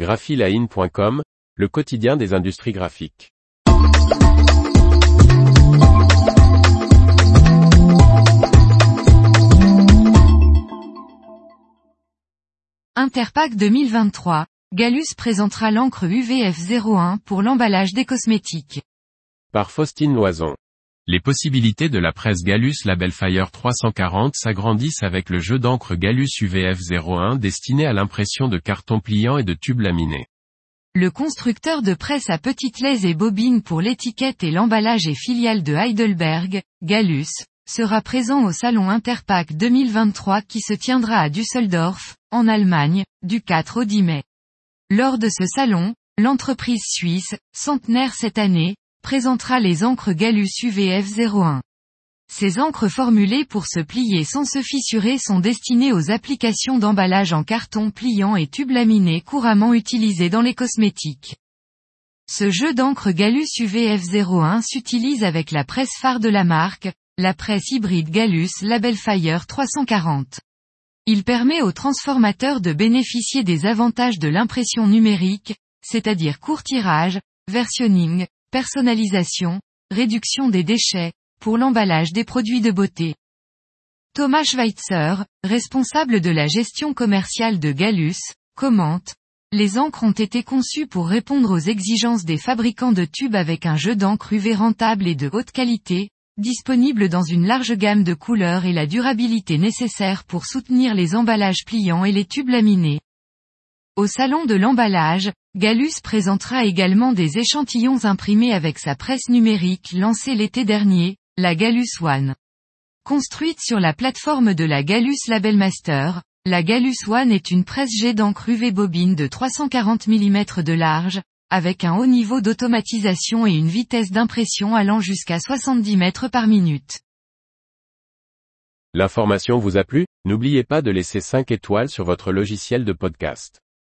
graphiline.com, le quotidien des industries graphiques. Interpack 2023, Gallus présentera l'encre UVF 01 pour l'emballage des cosmétiques. Par Faustine Loison. Les possibilités de la presse Gallus Label Fire 340 s'agrandissent avec le jeu d'encre Gallus UVF 01 destiné à l'impression de cartons pliants et de tubes laminés. Le constructeur de presse à petites laises et bobines pour l'étiquette et l'emballage et filiale de Heidelberg, Gallus, sera présent au salon Interpack 2023 qui se tiendra à Düsseldorf, en Allemagne, du 4 au 10 mai. Lors de ce salon, l'entreprise suisse, centenaire cette année, présentera les encres Gallus UVF 01. Ces encres formulées pour se plier sans se fissurer sont destinées aux applications d'emballage en carton pliant et tubes laminés couramment utilisés dans les cosmétiques. Ce jeu d'encre Gallus UVF 01 s'utilise avec la presse phare de la marque, la presse hybride Gallus Label Fire 340. Il permet aux transformateurs de bénéficier des avantages de l'impression numérique, c'est-à-dire court tirage, versionning, personnalisation, réduction des déchets, pour l'emballage des produits de beauté. Thomas Schweitzer, responsable de la gestion commerciale de Gallus, commente, les encres ont été conçues pour répondre aux exigences des fabricants de tubes avec un jeu d'encre UV rentable et de haute qualité, disponible dans une large gamme de couleurs et la durabilité nécessaire pour soutenir les emballages pliants et les tubes laminés. Au salon de l'emballage, Gallus présentera également des échantillons imprimés avec sa presse numérique lancée l'été dernier, la Gallus One. Construite sur la plateforme de la Gallus Label Master, la Gallus One est une presse jet d'encre UV bobine de 340 mm de large, avec un haut niveau d'automatisation et une vitesse d'impression allant jusqu'à 70 mètres par minute. L'information vous a plu? N'oubliez pas de laisser 5 étoiles sur votre logiciel de podcast.